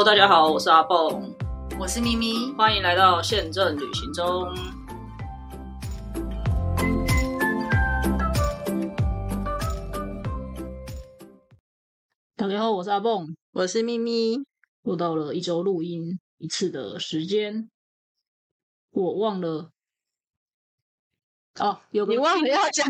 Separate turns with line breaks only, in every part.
Hello，大家好，我是阿蹦，
我是咪咪，
欢迎来到宪政旅行中。大家好，我是阿蹦，
我是咪咪，
又到了一周录音一次的时间，我忘了。哦，有个
你忘了要讲，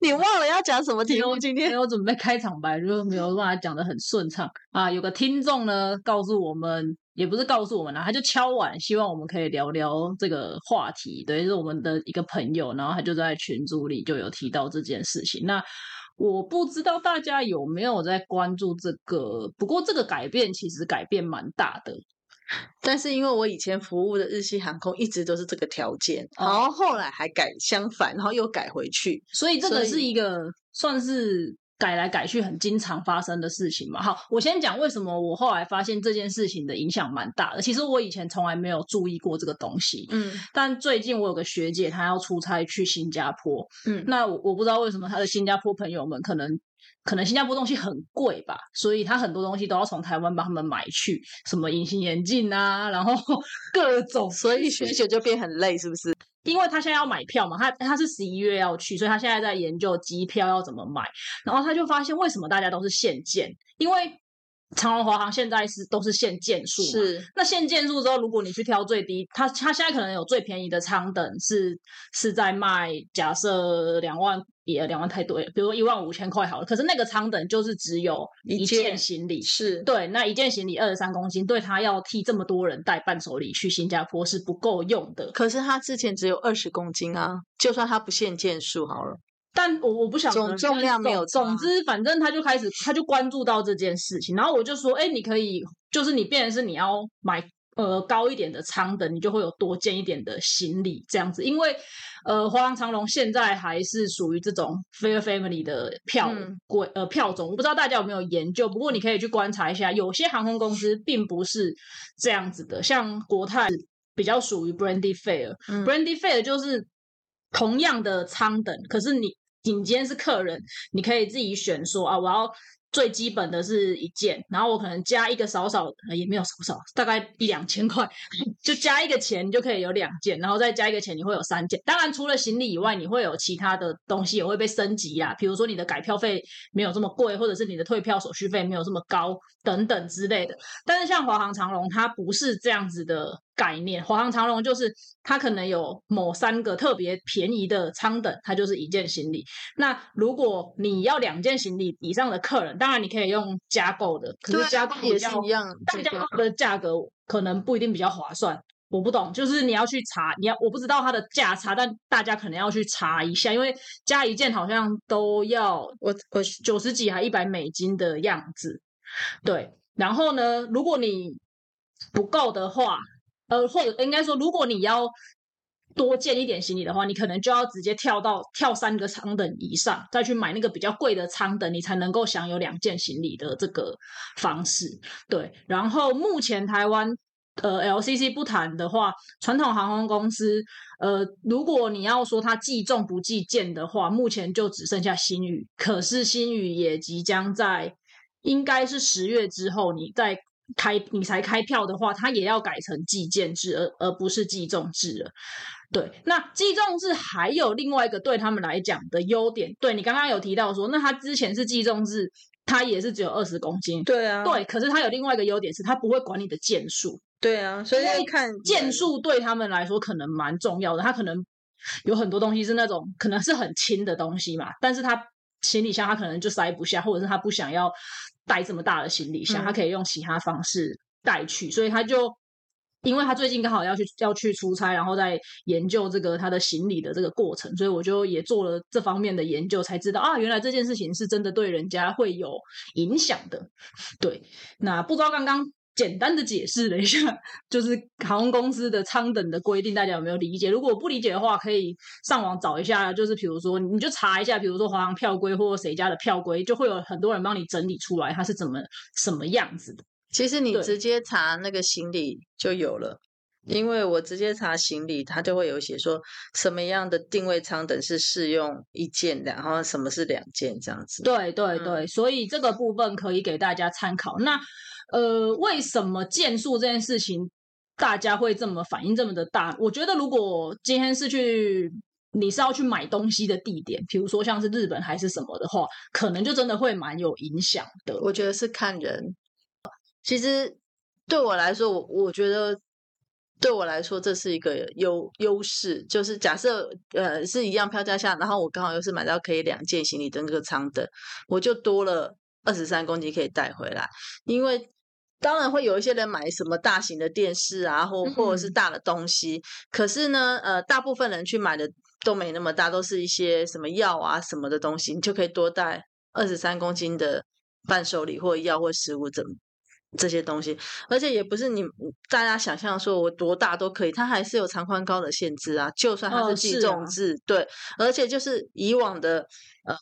你忘了要讲什么题目？今天
没有准备开场白，就没有办法讲的很顺畅啊。有个听众呢，告诉我们，也不是告诉我们啦，他就敲碗，希望我们可以聊聊这个话题。对，是我们的一个朋友，然后他就在群组里就有提到这件事情。那我不知道大家有没有在关注这个，不过这个改变其实改变蛮大的。
但是因为我以前服务的日系航空一直都是这个条件，然后后来还改相反，然后又改回去，
所以这个是一个算是改来改去很经常发生的事情嘛。好，我先讲为什么我后来发现这件事情的影响蛮大的。其实我以前从来没有注意过这个东西，嗯，但最近我有个学姐，她要出差去新加坡，嗯，那我我不知道为什么她的新加坡朋友们可能。可能新加坡东西很贵吧，所以他很多东西都要从台湾帮他们买去，什么隐形眼镜啊，然后 各种，
所以学姐就变很累，是不是？
因为他现在要买票嘛，他他是十一月要去，所以他现在在研究机票要怎么买，然后他就发现为什么大家都是现件，因为。长荣、华航现在是都是限件数，
是
那限件数之后，如果你去挑最低，它它现在可能有最便宜的舱等是是在卖，假设两万也两万太多，比如说一万五千块好了，可是那个舱等就是只有一件行李，
是
对，那一件行李二十三公斤，对他要替这么多人带伴手礼去新加坡是不够用的。
可是他之前只有二十公斤啊，就算他不限件数好了。
但我我不想
总重量没有，
总之反正他就开始他就关注到这件事情，然后我就说，哎，你可以就是你变成是你要买呃高一点的舱等，你就会有多件一点的行李这样子，因为呃华航长龙现在还是属于这种 fair family 的票贵呃票种，我不知道大家有没有研究，不过你可以去观察一下，有些航空公司并不是这样子的，像国泰比较属于 brandy fair，brandy fair 就是同样的舱等，可是你。你今天是客人，你可以自己选说啊，我要最基本的是一件，然后我可能加一个少少，也没有少少，大概一两千块，就加一个钱，你就可以有两件，然后再加一个钱，你会有三件。当然，除了行李以外，你会有其他的东西也会被升级啊，比如说你的改票费没有这么贵，或者是你的退票手续费没有这么高等等之类的。但是像华航、长龙，它不是这样子的。概念，华航长荣就是它可能有某三个特别便宜的舱等，它就是一件行李。那如果你要两件行李以上的客人，当然你可以用加购的，可是加购
也是一样，
但加购的价格可能不一定比较划算。我不懂，就是你要去查，你要我不知道它的价差，但大家可能要去查一下，因为加一件好像都要我我九十几还一百美金的样子。对，然后呢，如果你不够的话。呃，或者应该说，如果你要多建一点行李的话，你可能就要直接跳到跳三个舱等以上，再去买那个比较贵的舱等，你才能够享有两件行李的这个方式。对，然后目前台湾呃 LCC 不谈的话，传统航空公司呃，如果你要说它计重不计件的话，目前就只剩下新宇，可是新宇也即将在应该是十月之后，你在。开你才开票的话，它也要改成计件制，而而不是计重制了。对，那计重制还有另外一个对他们来讲的优点。对你刚刚有提到说，那他之前是计重制，他也是只有二十公斤。
对啊，
对，可是他有另外一个优点是，他不会管你的件数。
对啊，所以看
件数对他们来说可能蛮重要的。他可能有很多东西是那种可能是很轻的东西嘛，但是他行李箱他可能就塞不下，或者是他不想要。带这么大的行李箱，他可以用其他方式带去，所以他就，因为他最近刚好要去要去出差，然后在研究这个他的行李的这个过程，所以我就也做了这方面的研究，才知道啊，原来这件事情是真的对人家会有影响的。对，那不知道刚刚。简单的解释了一下，就是航空公司的舱等的规定，大家有没有理解？如果不理解的话，可以上网找一下，就是比如说，你就查一下，比如说华航票规或者谁家的票规，就会有很多人帮你整理出来，它是怎么什么样子的。
其实你直接查那个行李就有了。因为我直接查行李，它就会有写说什么样的定位舱等是适用一件的，然后什么是两件这样子。
对对
嗯
对，所以这个部分可以给大家参考。那呃，为什么件数这件事情大家会这么反应这么的大？我觉得如果今天是去你是要去买东西的地点，比如说像是日本还是什么的话，可能就真的会蛮有影响的。
我觉得是看人。其实对我来说，我我觉得对我来说这是一个优优势，就是假设呃是一样票价下，然后我刚好又是买到可以两件行李的那个舱的，我就多了二十三公斤可以带回来，因为。当然会有一些人买什么大型的电视啊，或或者是
嗯
大的东西，可是呢，呃，大部分人去买的都没那么大，都是一些什么药啊什么的东西，你就可以多带二十三公斤的伴手礼或药或食物这这些东西，而且也不是你大家想象说我多大都可以，它还是有长宽高的限制啊。就算它
哦
是计重制，对，而且就是以往的呃。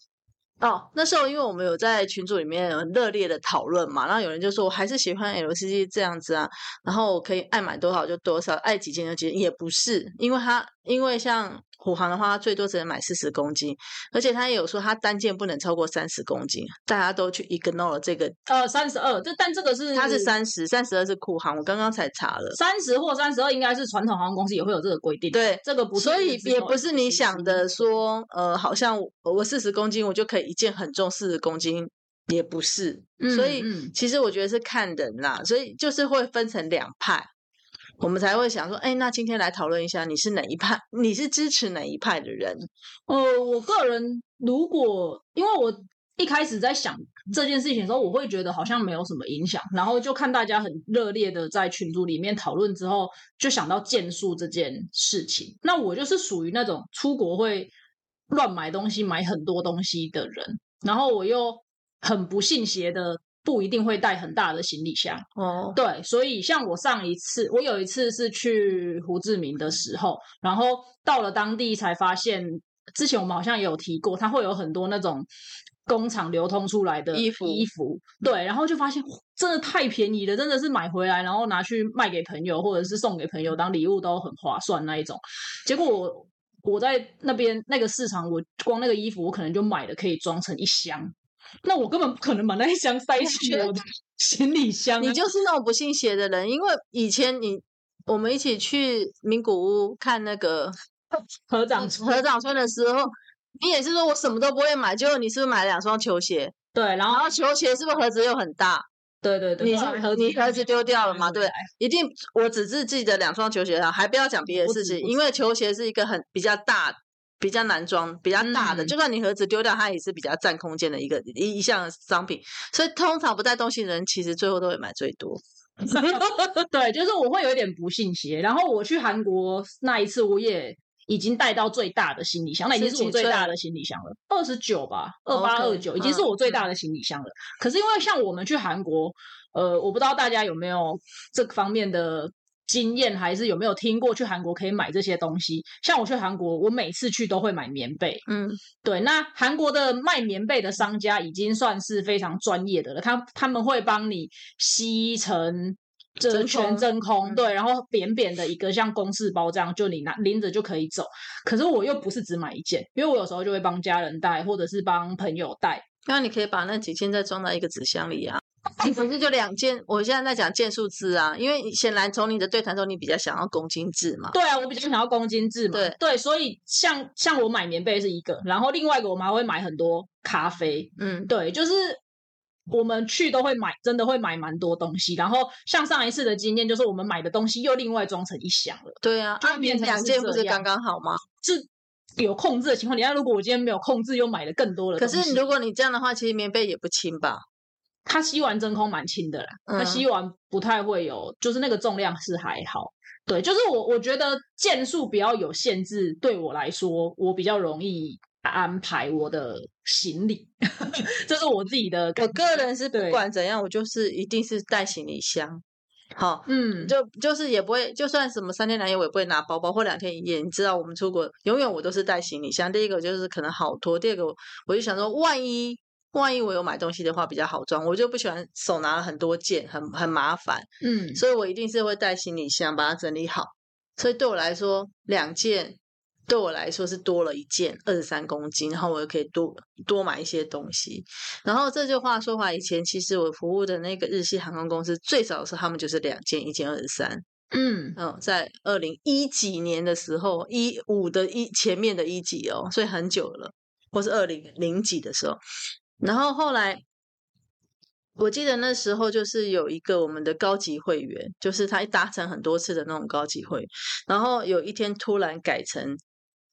哦，那时候因为我们有在群组里面有热烈的讨论嘛，然后有人就说我还是喜欢 LCC 这样子啊，然后我可以爱买多少就多少，爱几件就几件，也不是，因为它因为像虎航的话，它最多只能买四十公斤，而且它也有说它单件不能超过三十公斤，大家都去 ignore 了这个，
呃，三十二，这但这个是
它是三十，三十二是酷航，我刚刚才查了，
三十或三十二，应该是传统航空公司也会有这个规定。
对，
这个不是，
所以也不是你想的
的。
说，呃，好像我我四十公斤我就可以一件很重四十公斤，也不是，所以其实我觉得是看人啦，所以就是会分成两派，我们才会想说，哎，那今天来讨论一下，你是哪一派？你是支持哪一派的人？
呃，我个人如果因为我一开始在想这件事情的时候，我会觉得好像没有什么影响，然后就看大家很热烈的在群组里面讨论之后，就想到件数这件事情。那我就是属于那种出国会乱买东西、买很多东西的人，然后我又很不信邪的。不一定会带很大的行李箱，
哦，
对，所以像我上一次，我有一次是去胡志明的时候，然后到了当地才发现，之前我们好像也有提过，它会有很多那种工厂流通出来的
衣服。
衣服，对，然后就发现真的太便宜了，真的是买回来然后拿去卖给朋友或者是送给朋友当礼物都很划算那一种。结果我我在那边那个市场，我光那个衣服我可能就买了可以装成一箱。那我根本不可能把那一箱塞进我的行李箱、啊，
你就是那种不信邪的人，因为以前你我们一起去名古屋看那个
合掌
合掌村的时候，你也是说我什么都不会买，结果你是不是买了两双球鞋？
对，然后
然后球鞋是不是盒子又很大？
对对对，
你是
盒子
你盒子丢掉了吗？对一定我只是记得两双球鞋啊，还不要讲别的事情，因为球鞋是一个很比较大。比较难装、比较大的，
嗯
就算你盒子丢掉，它也是比较占空间的一个一一项商品。所以通常不带东西的人，其实最后都会买最多。
对，就是我会有一点不信邪。然后我去韩国那一次，我也已经带到最大的行李箱，那已经是我最大的行李箱了，二十九吧，二八二九，已经是
嗯
我最大的行李箱了。可是因为像我们去韩国，呃，我不知道大家有没有这方面的。经验还是有没有听过去韩国可以买这些东西？像我去韩国，我每次去都会买棉被，
嗯，
对，那韩国的卖棉被的商家已经算是非常专业的了，他他们会帮你吸成这
真
全
空
真空，
嗯
对，然后扁扁的一个像公事包这样，就你拿拎着就可以走。可是我又不是只买一件，因为我有时候就会帮家人带，或者是帮朋友带。
那你可以把那几件再装在一个纸箱里啊。你不是就两件？我现在在讲件数字啊，因为显然从你的对谈中，你比较想要公斤制嘛。
对啊，我比较想要公斤制嘛。
对
所以像像我买棉被是一个，然后另外一个我们还会买很多咖啡，
嗯，
对，就是我们去都会买，真的会买蛮多东西。然后像上一次的经验，就是我们买的东西又另外装成一箱了，
对啊，
就
啊，
变成
两件不是刚刚好吗？
是有控制的情况底下。如果我今天没有控制，又买了更多的
可，是如果你这样的话，其实棉被也不轻吧？
它吸完真空蛮轻的啦，它
嗯
吸完不太会有，就是那个重量是还好。对，就是我我觉得件数比较有限制，对我来说，我比较容易安排我的行李，这是我自己的
我
感
个人是不管怎样，我就是一定是带行李箱。好，
嗯，
就就是也不会，就算什么三天两夜，我也不会拿包包或两天一夜。你知道，我们出国永远我都是带行李箱。第一个就是可能好拖，第二个我我就想说，万一万一我有买东西的话比较好装，我就不喜欢手拿了很多件，很很麻烦，
嗯，
所以我一定是会带行李箱把它整理好。所以对我来说，两件对我来说是多了一件二十三公斤，然后我又可以多多买一些东西。然后这句话说话，以前其实我服务的那个日系航空公司最早的时候他们就是两件，一件二十三。
嗯，
嗯，在二零一几年的时候，一五的一前面的一几哦，所以很久了，或是二零零几的时候，然后后来。我记得那时候就是有一个我们的高级会员，就是他一达成很多次的那种高级会员，然后有一天突然改成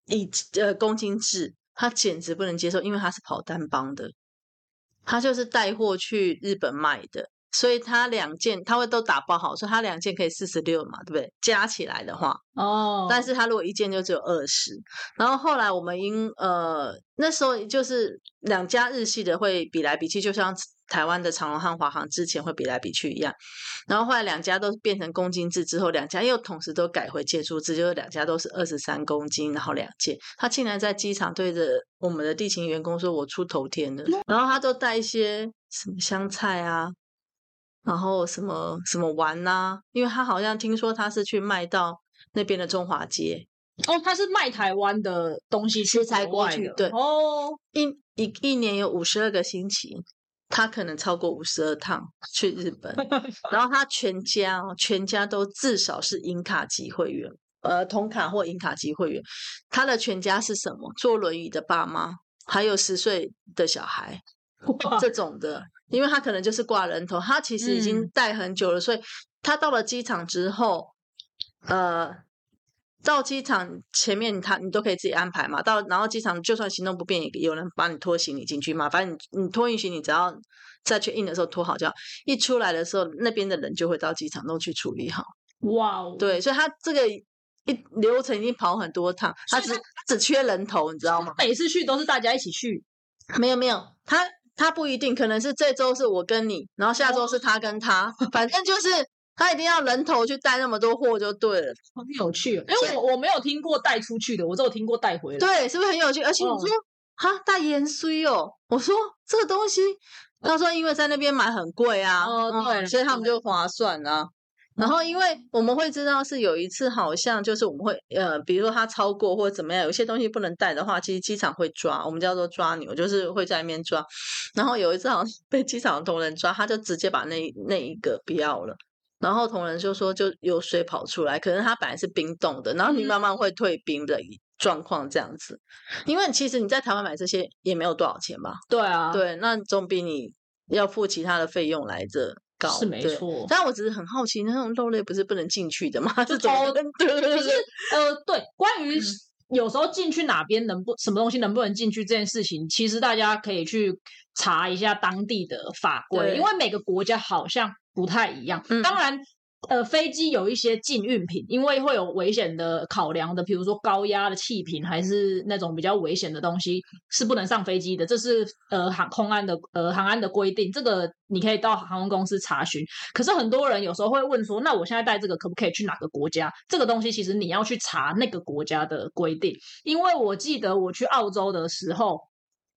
一呃公斤制，他简直不能接受，因为他是跑单帮的，他就是带货去日本卖的，所以他两件他会都打包好，所以他两件可以四十六嘛，对不对？加起来的话，
哦，
但是他如果一件就只有二十，然后后来我们因呃那时候就是两家日系的会比来比去，就像台湾的长荣和华航之前会比来比去一样，然后后来两家都变成公斤制之后，两家又同时都改回件数制，就是两家都是二十三公斤，然后两件。他竟然在机场对着我们的地勤员工说：“我出头天了。”然后他都带一些什么香菜啊，然后什么什么玩呐、因为他好像听说他是去卖到那边的中华街，
哦，他是卖台湾的东西去
食材
国外的
过去对
哦，
一一一年有五十二个星期，他可能超过五十二趟去日本，然后他全家哦，全家都至少是银卡级会员，呃，铜卡或银卡级会员。他的全家是什么？坐轮椅的爸妈，还有十岁的小孩
哇
这种的，因为他可能就是挂人头，他其实已经
嗯
带很久了，所以他到了机场之后，呃。到机场前面他你都可以自己安排嘛，到然后机场就算行动不便，也有人帮你拖行李进去嘛。反正你你托运行李，只要在 check in 的时候拖好就好。一出来的时候，那边的人就会到机场都去处理好。
哇哦，
对，所以他这个一流程已经跑很多趟，他只只缺人头，你知道吗？
每次去都是大家一起去，
没有没有，他他不一定，可能是这周是我跟你，然后下周是他跟他，反正就是他一定要人头去带那么多货就对了。
很有趣哦。因为我我没有听过带出去的，我只有听过带回来。
对，是不是很有趣？而且我
嗯
说哈带盐水哦，我说这个东西，他说因为在那边买很贵啊，嗯
哦对
所以他们就划算啊。然后，因为我们会知道是有一次，好像就是我们会呃，比如说他超过或者怎么样，有些东西不能带的话，其实机场会抓，我们叫做抓牛，就是会在那边抓。然后有一次好像被机场的同仁抓，他就直接把那那一个不要了。然后同仁就说就有水跑出来，可能它本来是冰冻的，然后你
嗯
慢慢会退冰的状况这样子。因为其实你在台湾买这些也没有多少钱吧？
对啊，
对，那总比你要付其他的费用来着高。
是没
对
错
但我只是很好奇，那种肉类不是不能进去的吗？
就是
怎么
偷
跟对对对
可是呃，对，关于
嗯
有时候进去哪边能不什么东西能不能进去这件事情，其实大家可以去查一下当地的法规，因为每个国家好像不太一样。
嗯
当然。呃，飞机有一些禁运品，因为会有危险的考量的，比如说高压的气瓶，还是那种比较危险的东西，是不能上飞机的。这是呃航空安的呃航安的规定，这个你可以到航空公司查询。可是很多人有时候会问说，那我现在带这个可不可以去哪个国家？这个东西其实你要去查那个国家的规定，因为我记得我去澳洲的时候。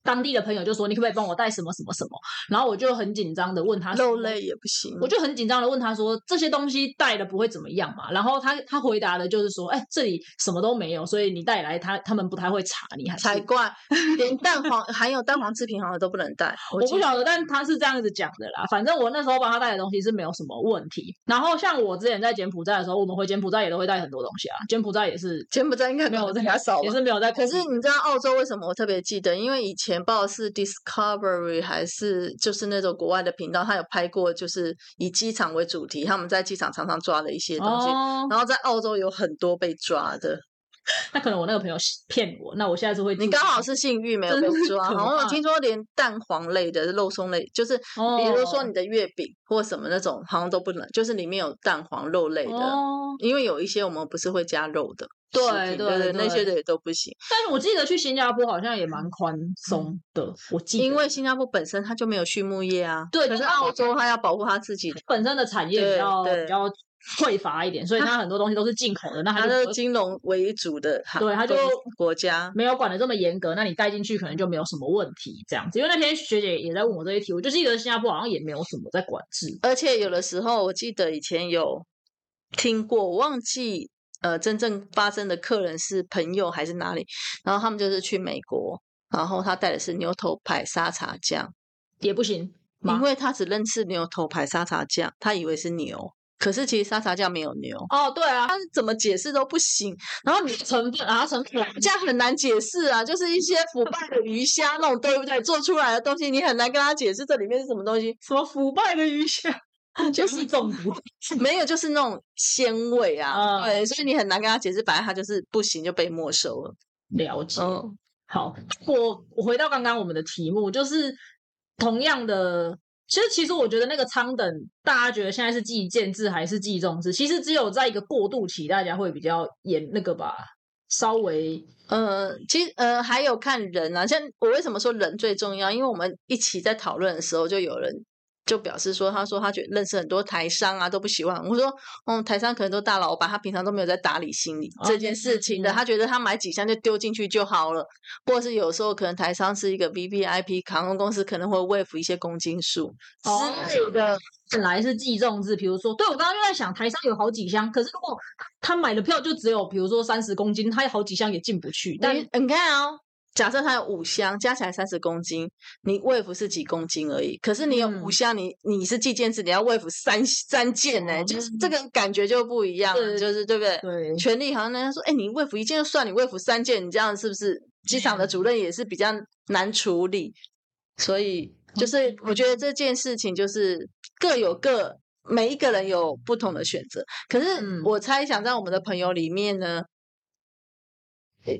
当地的朋友就说：“你可不可以帮我带什么什么什么？”然后我就很紧张的问他说
肉类也不行。
我就很紧张的问他说：“这些东西带了不会怎么样嘛？”然后他他回答的就是说：“哎，这里什么都没有，所以你带来他他们不太会查你还是
才怪，连蛋黄含有蛋黄制品好像都不能带。我
我不晓得，但他是这样子讲的啦。反正我那时候帮他带的东西是没有什么问题。然后像我之前在柬埔寨的时候，我们回柬埔寨也都会带很多东西啊。柬埔寨也是
柬埔寨应该
没有在
比较少吧
也是没有在。
可是你知道澳洲为什么我特别记得？因为以前不知道是 Discovery 还是就是那种国外的频道，他有拍过，就是以机场为主题，他们在机场常常抓的一些东西。
哦，
然后在澳洲有很多被抓的，
那可能我那个朋友骗我，那我下次会
你刚好是幸运没有被抓。
可
好像我
怕
听说连蛋黄类的肉松类，就是比如说
哦
你的月饼或什么那种，好像都不能，就是里面有蛋黄肉类的。
哦，
因为有一些我们不是会加肉的食
对，对
对那些的也都不行。
但是我记得去新加坡好像也蛮宽松的，我记得
因为新加坡本身它就没有畜牧业啊，
对可是是
澳洲它要保护它自己，
本身的产业比较比较匮乏一点，所以它很多东西都是进口的，那它
它是金融为主的，
对它就
国国家。
没有管的这么严格，那你带进去可能就没有什么问题这样子。因为那天学姐也在问我这些题，我就记得新加坡好像也没有什么在管制。
而且有的时候，我记得以前有听过，我忘记呃真正发生的客人是朋友还是哪里，然后他们就是去美国，然后他带的是牛头牌沙茶酱，
也不行，
因为他只认识牛头牌沙茶酱，他以为是牛，可是其实沙茶酱没有牛，
哦，对啊，
他怎么解释都不行。然后你
成分啊成分
这样很难解释啊，就是一些腐败的鱼虾那种，对不对？做出来的东西你很难跟他解释这里面是什么东西，
什么腐败的鱼虾，就是中毒。
没有就是那种鲜味啊，
嗯
对，所以你很难跟他解释，反正他就是不行就被没收了。
了解。
嗯，
好，我我回到刚刚我们的题目，就是同样的，其实其实我觉得那个仓等，大家觉得现在是计件制还是计重制？其实只有在一个过渡期，大家会比较严那个吧，稍微
呃，其实呃还有看人啊，像我为什么说人最重要？因为我们一起在讨论的时候，就有人就表示说，他说他觉得认识很多台商啊都不喜欢。我说，嗯，台商可能都大老板，他平常都没有在打理心理这件事情的，
嗯
他觉得他买几箱就丢进去就好了，或者是有时候可能台商是一个 V V I P 航空公司，可能会喂服一些公斤数
哦
之类的。
本来是计重制，比如说，对我刚刚就在想，台商有好几箱，可是如果他买的票就只有比如说三十公斤，他有好几箱也进不去。但
你你看哦，假设它有五箱，加起来三十公斤，你喂服是几公斤而已。可是你有五
嗯
箱，你你是计件制，你要喂服三三件呢、就是这个感觉就不一样了，就是对不对？
对，
权力好像人家说，哎，你喂服一件就算，你喂服三件，你这样是不是机场的主任也是比较难处理？所以就是我觉得这件事情就是各有各。每一个人有不同的选择，可是
嗯
我猜想在我们的朋友里面呢，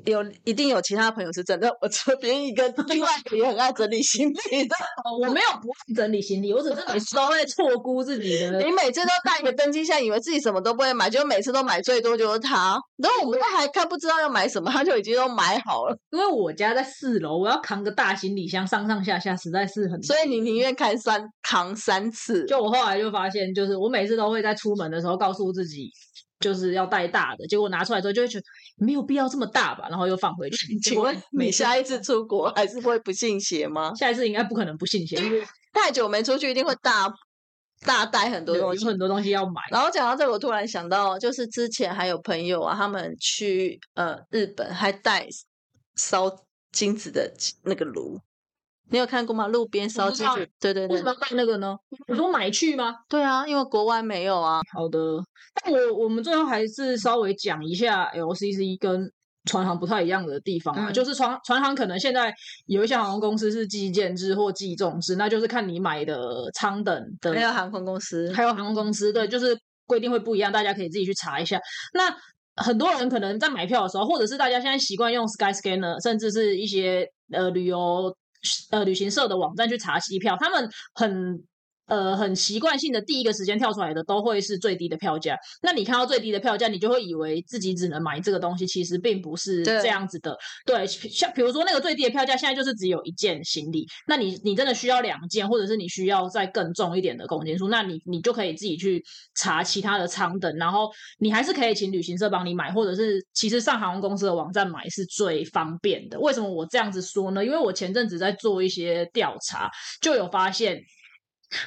有一定有其他朋友是真的，我这边一个另外一个也很爱整理行李的。
哦 我没有不爱整理行李，我只是每次都会错估自己的
你每次都带一个登机箱，以为自己什么都不会买，结果每次都买最多就是它。然后我们都还看不知道要买什么，他就已经都买好了。
因为我家在四楼，我要扛个大行李箱上上下下，实在是很。
所以你宁愿看三扛三次，
就我后来就发现，就是我每次都会在出门的时候告诉自己，就是要带大的，结果拿出来之后就会觉得没有必要这么大吧，然后又放回去。
请问你下一次出国还是会不信邪吗？
下一次应该不可能不信邪，因为
太久没出去，一定会大大带很多东西
有。很多东西要买。
然后讲到这个，我突然想到，就是之前还有朋友啊，他们去呃日本还带烧金子的那个炉，你有看过吗？路边烧
知道
金子，对对对
为什么，要带那个呢？你说买去吗？
对啊，因为国外没有啊。
好的，但我我们最后还是稍微讲一下 LCC 跟船行不太一样的地方啊，
嗯
就是船船行可能现在有一些航空公司是计件制或计重制，那就是看你买的舱等的，
还有航空公司，
还有航空公司，对，就是规定会不一样，大家可以自己去查一下。那很多人可能在买票的时候，或者是大家现在习惯用 Skyscanner，甚至是一些呃旅游呃旅行社的网站去查机票，他们很。呃，很习惯性的第一个时间跳出来的都会是最低的票价。那你看到最低的票价，你就会以为自己只能买这个东西，其实并不是这样子的。对，像比如说那个最低的票价现在就是只有一件行李，那你你真的需要两件，或者是你需要再更重一点的公斤数，那你你就可以自己去查其他的舱等，然后你还是可以请旅行社帮你买，或者是其实上航空公司的网站买是最方便的。为什么我这样子说呢？因为我前阵子在做一些调查，就有发现。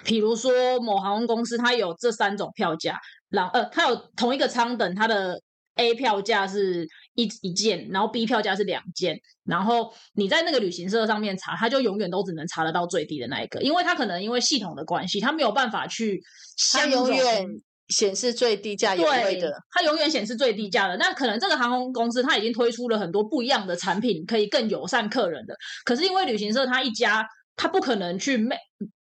比如说某航空公司，它有这三种票价，然后呃，它有同一个舱等，它的 A 票价是一一件，然后 B 票价是两件，然后你在那个旅行社上面查，它就永远都只能查得到最低的那一个，因为它可能因为系统的关系，它没有办法去
它
相容
永远显示最低价也
会
的。，
它永远显示最低价的。那可能这个航空公司它已经推出了很多不一样的产品，可以更友善客人的。可是因为旅行社它一家，它不可能去每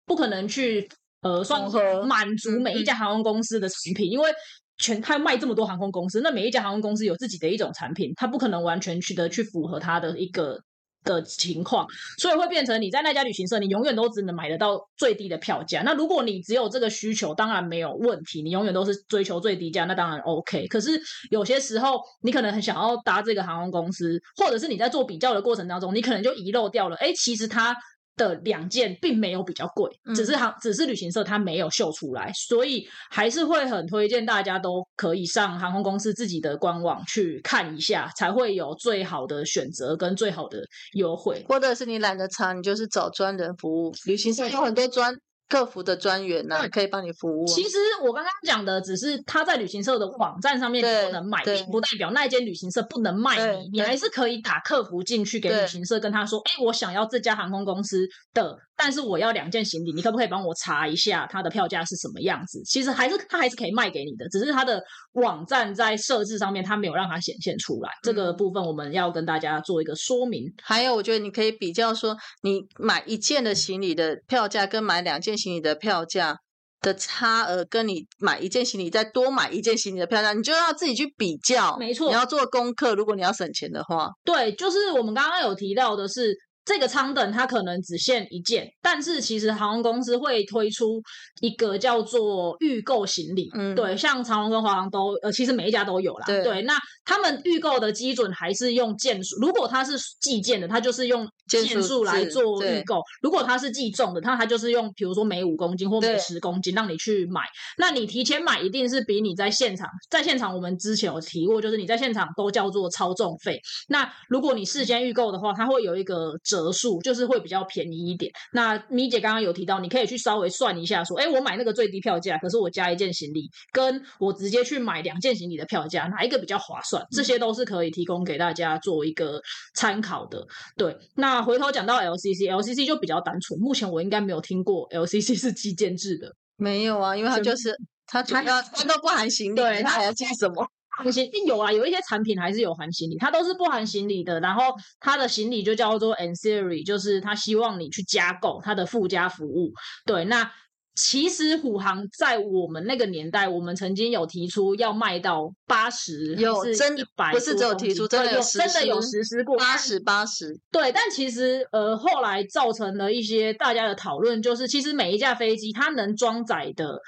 不可能去呃算
符合
满足
嗯
每一家航空公司的产品，因为。全他卖这么多航空公司，那每一家航空公司有自己的一种产品，它不可能完全去的去符合它的一个的情况，所以会变成你在那家旅行社，你永远都只能买得到最低的票价。那如果你只有这个需求，当然没有问题，你永远都是追求最低价，那当然 OK。可是有些时候，你可能很想要搭这个航空公司，或者是你在做比较的过程当中，你可能就遗漏掉了，哎，其实它。的两件并没有比较贵，只是航只是旅行社它没有秀出来，所以还是会很推荐大家都可以上航空公司自己的官网去看一下，才会有最好的选择跟最好的优惠。
或者是你懒得查，你就是找专人服务。旅行社有很多专客服的专员呐、
对
可以帮你服务啊。
其实我刚刚讲的只是他在旅行社的网站上面
对
不能
买，
并不代表那一间旅行社不能卖你，你还是可以打客服进去给旅行社跟他说，哎，我想要这家航空公司的，但是我要两件行李，你可不可以帮我查一下它的票价是什么样子？其实还是他还是可以卖给你的，只是他的网站在设置上面他没有让它显现出来，这个
嗯
部分我们要跟大家做一个说明。
还有，我觉得你可以比较说，你买一件的行李的票价跟买两件行李的票价的差额，跟你买一件行李再多买一件行李的票价，你就要自己去比较。
没错
你要做功课。如果你要省钱的话，
对，就是我们刚刚有提到的是，这个舱等它可能只限一件，但是其实航空公司会推出一个叫做预购行李。
嗯
对，像长龙跟华航都，呃，其实每一家都有啦。
对
那他们预购的基准还是用件数，如果它是计件的，它就是用
件数
来做预购；如果它是计重的，它它就是用，比如说每五公斤或每
对
十公斤让你去买。那你提前买一定是比你在现场，在现场我们之前有提过，就是你在现场都叫做超重费。那如果你事先预购的话，它会有一个折数，就是会比较便宜一点。那咪姐刚刚有提到，你可以去稍微算一下，说，哎，我买那个最低票价，可是我加一件行李，跟我直接去买两件行李的票价，哪一个比较划算？这些都是可以提供给大家做一个参考的。对，那回头讲到 LCC，LCC 就比较单纯，目前我应该没有听过 LCC 是基建制的。
没有啊，因为它就是 它主
它
要它都不含行李，
对它
它还要寄什么？
含行有啊，有一些产品还是有含行李，它都是不含行李的。然后它的行李就叫做 ancillary，就是它希望你去加购它的附加服务。对，那其实虎航在我们那个年代，我们曾经有提出要卖到八十，
有真
一百，
不是只有提出真的有
真的有实施过
八十八十，
对，但其实呃，后来造成了一些大家的讨论，就是其实每一架飞机它能装载的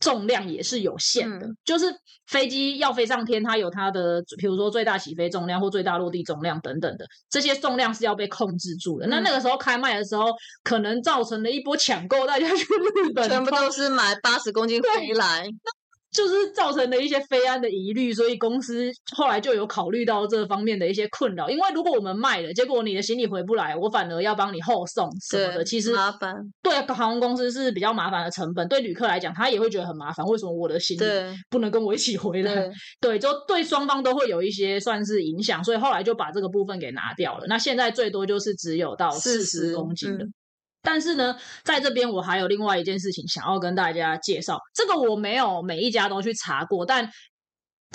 重量也是有限的，
嗯
就是飞机要飞上天，它有它的，比如说最大起飞重量或最大落地重量等等的，这些重量是要被控制住的。那
嗯
那个时候开卖的时候，可能造成了一波抢购，大家去日本
全部都是买八十公斤回来。
就是造成了一些非安的疑虑，所以公司后来就有考虑到这方面的一些困扰。因为如果我们卖了，结果你的行李回不来，我反而要帮你后送什么的，其实
麻烦。
对航空公司是比较麻烦的成本，对旅客来讲，他也会觉得很麻烦。为什么我的行李不能跟我一起回来？
对，
对，就对双方都会有一些算是影响，所以后来就把这个部分给拿掉了。那现在最多就是只有到四十
40
公斤的。
嗯
但是呢，在这边我还有另外一件事情想要跟大家介绍，这个我没有每一家都去查过，但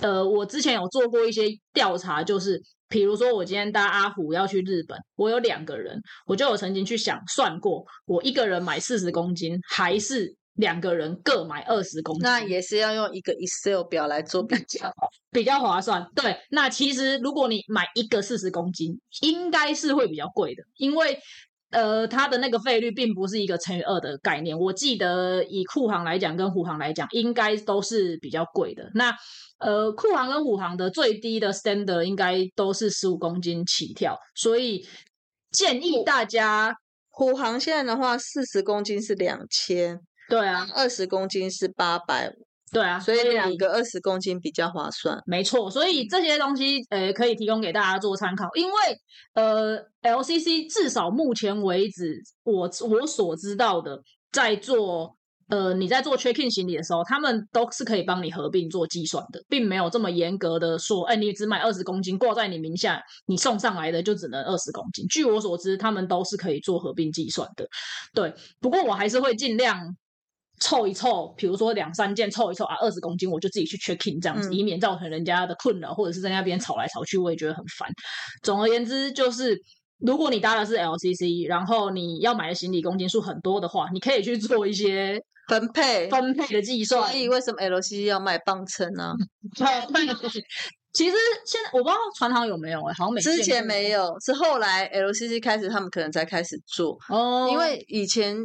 呃，我之前有做过一些调查，就是比如说我今天搭阿虎要去日本，我有两个人，我就有曾经去想算过，我一个人买四十公斤，还是两个人各买二十公斤，
那也是要用一个 Excel 表来做比较。
比较划算。对，那其实如果你买一个四十公斤，应该是会比较贵的，因为呃，它的那个费率并不是一个乘以二的概念。我记得以库航来讲跟虎航来讲，应该都是比较贵的。那呃，库航跟虎航的最低的 standard 应该都是十五公斤起跳，所以建议大家，
虎航现在的话，四十公斤是两千，
对啊，
二十公斤是八百，
对啊，
所以两个二十公斤比较划算。
没错，所以这些东西呃可以提供给大家做参考，因为呃 LCC 至少目前为止，我我所知道的，在做呃你在做 check in 行李的时候，他们都是可以帮你合并做计算的，并没有这么严格的说，哎，你只买二十公斤挂在你名下，你送上来的就只能二十公斤。据我所知，他们都是可以做合并计算的。对，不过我还是会尽量。凑一凑，比如说两三件凑一凑啊，二十公斤我就自己去 check in 这样子，
嗯
以免造成人家的困扰，或者是在那边吵来吵去，我也觉得很烦。总而言之，就是如果你搭的是 LCC，然后你要买的行李公斤数很多的话，你可以去做一些
分配，
分配的计算
所。以为什么 LCC 要卖磅秤呢？
其实现在我不知道船行有没有、欸，好像没
之前没有，是后来 LCC 开始，他们可能才开始做，
哦，
因为以前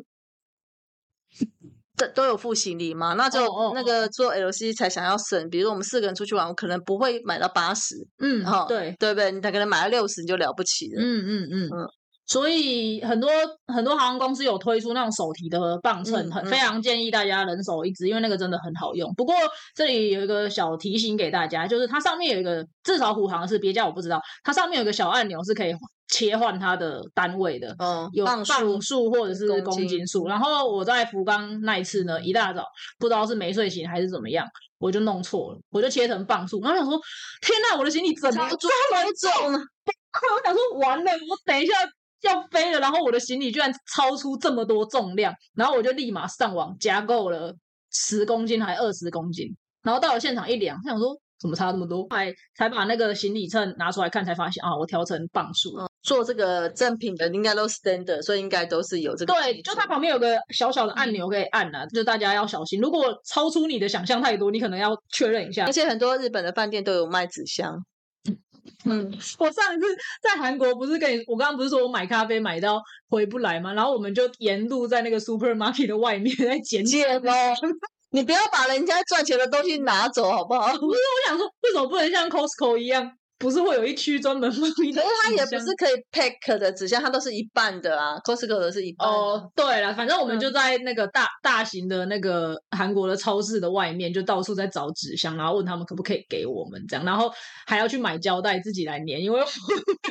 都都有付行李嘛，那就那个做 LCC 才想要省，比如说我们四个人出去玩，我可能不会买到八十，
嗯
哈，
对，
对不对？你可能买到六十你就了不起了。
嗯嗯嗯
嗯
所以很多很多航空公司有推出那种手提的磅秤，
嗯嗯
很非常建议大家人手一只，因为那个真的很好用。不过这里有一个小提醒给大家，就是它上面有一个，至少虎航是别家我不知道，它上面有个小按钮是可以切换它的单位的。
嗯，
有
磅数
或者是
公斤
数，然后我在福冈那一次呢，一大早不知道是没睡醒还是怎么样，我就弄错了，我就切成磅数，然后想说，天呐，我的行李怎么这么重？
重，
我想说完了，我等一下要飞了，然后我的行李居然超出这么多重量，然后我就立马上网加购了十公斤还二十公斤，然后到了现场一量，想说怎么差那么多，才才把那个行李秤拿出来看，才发现啊，我调成磅数。
做这个正品的应该都 standard，所以应该都是有这个
对，就它旁边有个小小的按钮可以按啊，就大家要小心，如果超出你的想象太多，你可能要确认一下
而。且很多日本的饭店都有卖纸箱。嗯，
我上一次在韩国不是跟你，我刚刚不是说我买咖啡买到回不来吗？然后我们就沿路在那个 supermarket 的外面在捡起。
贱哦，你不要把人家赚钱的东西拿走好不好？
不是，我想说，为什么不能像 Costco 一样，不是会有一区专门放
可是它也不是可以 pack 的纸箱，它都是一半的啊，Costco 的是一半的。
哦，对了，反正我们
嗯
就在那个大、大型的那个韩国的超市的外面，就到处在找纸箱，然后问他们可不可以给我们这样，然后还要去买胶带自己来粘，因为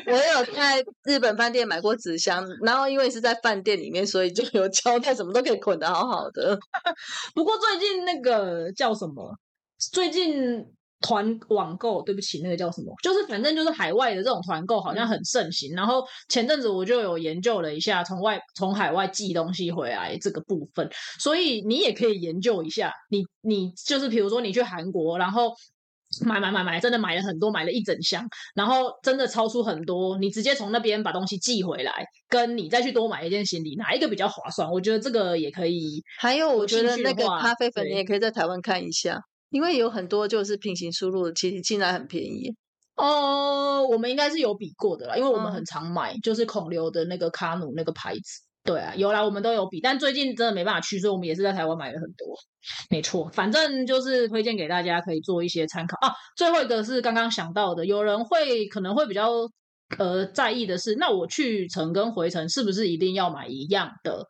我也有在日本饭店买过纸箱，然后因为是在饭店里面，所以就有胶带，什么都可以捆的好好的。
不过最近那个叫什么？最近团网购，对不起，那个叫什么？就是反正就是海外的这种团购好像很盛行。然后前阵子我就有研究了一下，从外从海外寄东西回来这个部分，所以你也可以研究一下。你你就是比如说你去韩国，然后。买买买买，真的买了很多，买了一整箱，然后真的超出很多，你直接从那边把东西寄回来，跟你再去多买一件行李，哪一个比较划算？我觉得这个也可以。
还有，我觉得那个咖啡粉你也可以在台湾看一下，因为有很多就是平行输入的，其实进来很便宜。
哦，我们应该是有比过的啦，因为我们
嗯
很常买，就是孔刘的那个卡努那个牌子。对啊，有啦，我们都有比，但最近真的没办法去，所以我们也是在台湾买了很多。没错，反正就是推荐给大家，可以做一些参考啊。最后一个是刚刚想到的，有人会可能会比较呃在意的是，那我去程跟回程是不是一定要买一样的？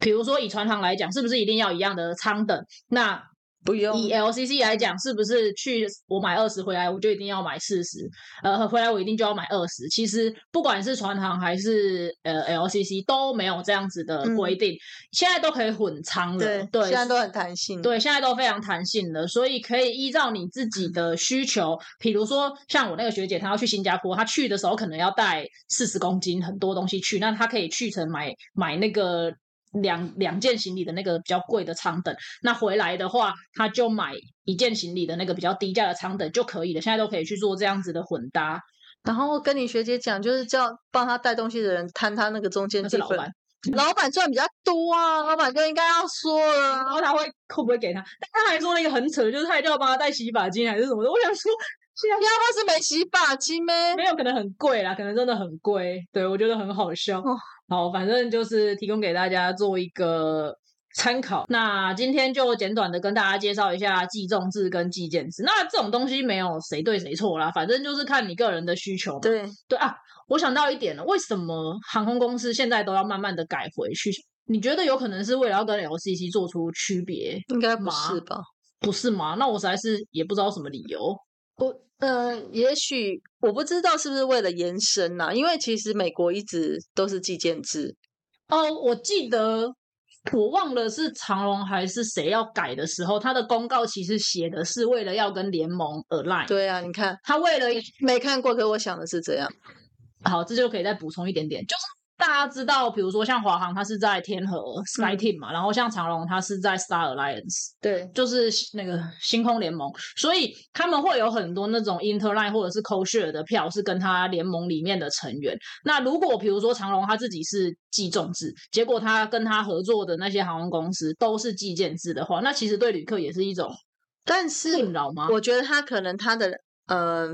比如说以船行来讲，是不是一定要一样的舱等？那
不用
以 LCC 来讲，是不是去我买二十回来，我就一定要买四十？呃，回来我一定就要买二十。其实不管是船航还是呃 LCC 都没有这样子的规定，现在都可以混仓了。
对
对，
现在都很弹性。
对，现在都非常弹性的，所以可以依照你自己的需求，比如说像我那个学姐，她要去新加坡，她去的时候可能要带四十公斤很多东西去，那她可以去成买买那个两两件行李的那个比较贵的舱等，那回来的话，他就买一件行李的那个比较低价的舱等就可以了。现在都可以去做这样子的混搭，
然后跟你学姐讲，就是叫帮他带东西的人摊他那个中间地分
那是老板。。
老板赚比较多啊，老板就应该要说了
然
啊。
后他会会不会给他？但他还说那个很扯，就是他一定要帮他带洗发精还是什么的。我想说，现在
要不是没洗发精咩？
没有，可能很贵啦，可能真的很贵。对我觉得很好笑。
哦
好，反正就是提供给大家做一个参考。那今天就简短的跟大家介绍一下计重制跟计件制。那这种东西没有谁对谁错啦，反正就是看你个人的需求。
对，
对啊，我想到一点了，为什么航空公司现在都要慢慢的改回去？你觉得有可能是为了要跟 LCC 做出区别，
应该不是吧？
不是吗？那我实在是也不知道什么理由。
我呃，也许我不知道是不是为了延伸呐、因为其实美国一直都是计件制。
哦，我记得我忘了是长隆还是谁要改的时候，他的公告其实写的是为了要跟联盟 align。
对啊，你看
他为了
没看过，可我想的是这样。
好，这就可以再补充一点点，就是大家知道，比如说像华航，它是在天河 Sky
嗯
Team 嘛，然后像长隆，它是在 Star Alliance。
对，
就是那个星空联盟，所以他们会有很多那种 interline 或者是 co-share 的票是跟他联盟里面的成员。那如果比如说长隆他自己是计重制，结果他跟他合作的那些航空公司都是计件制的话，那其实对旅客也是一种
但是
困扰吗？
我觉得他可能他的呃，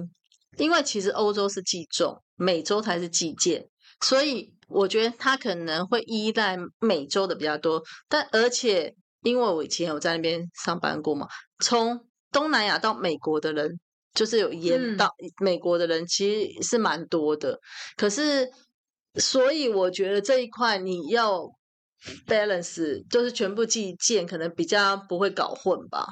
因为其实欧洲是计重，美洲才是计件，所以我觉得他可能会依赖美洲的比较多。但而且因为我以前有在那边上班过嘛，从东南亚到美国的人，就是有
嗯
延到美国的人，其实是蛮多的。可是所以我觉得这一块你要 balance，就是全部寄件，可能比较不会搞混吧，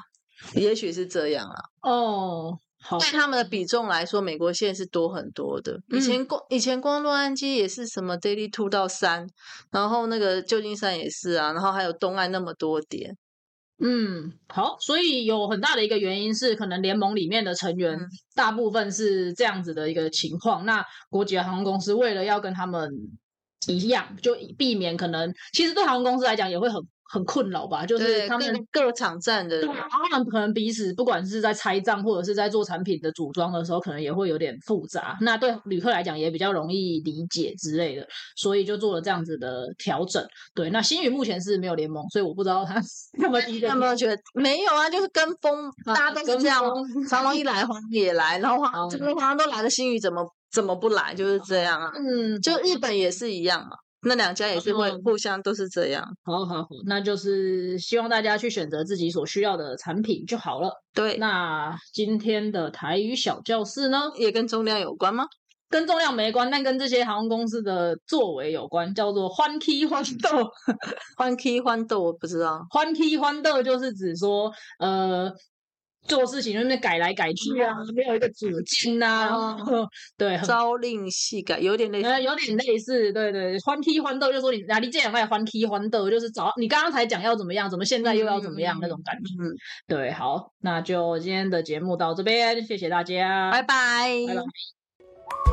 也许是这样啊。
哦，好，
对他们的比重来说，美国现在是多很多的。以前光以前光洛杉矶也是什么 daily two 到三，然后那个旧金山也是啊，然后还有东岸那么多点。
嗯，好，所以有很大的一个原因是，可能联盟里面的成员大部分是这样子的一个情况。那国际航空公司为了要跟他们一样，就避免可能，其实对航空公司来讲也会很。很困扰吧，就是他们
各场站的，
他们可能彼此不管是在拆账或者是在做产品的组装的时候，可能也会有点复杂。那对旅客来讲也比较容易理解之类的，所以就做了这样子的调整。对，那新宇目前是没有联盟，所以我不知道他
有没有觉得没有啊，就是跟风，大家都是这样。长龙一来，黄也来，然后黄这个黄都来了，新宇怎么怎么不来？就是这样啊。嗯，就日本也是一样嘛。那两家也是会互相都是这样，
好好好，那就是希望大家去选择自己所需要的产品就好了。
对，
那今天的台语小教室呢，
也跟重量有关吗？
跟重量没关，但跟这些航空公司的作为有关，叫做欢 K 欢斗，
欢 K 欢斗我不知道，
欢 K 欢斗就是指说，呃。做事情就那改来改去啊，没有一个主见呐。对，
朝令夕改，有点类似，
有点类似。对对，欢踢欢斗，就说你哪里这两块欢踢欢斗，就是早你刚刚才讲要怎么样，怎么现在又要怎么样那种感觉。嗯，对，好，那就今天的节目到这边，谢谢大家，
拜拜，
拜拜。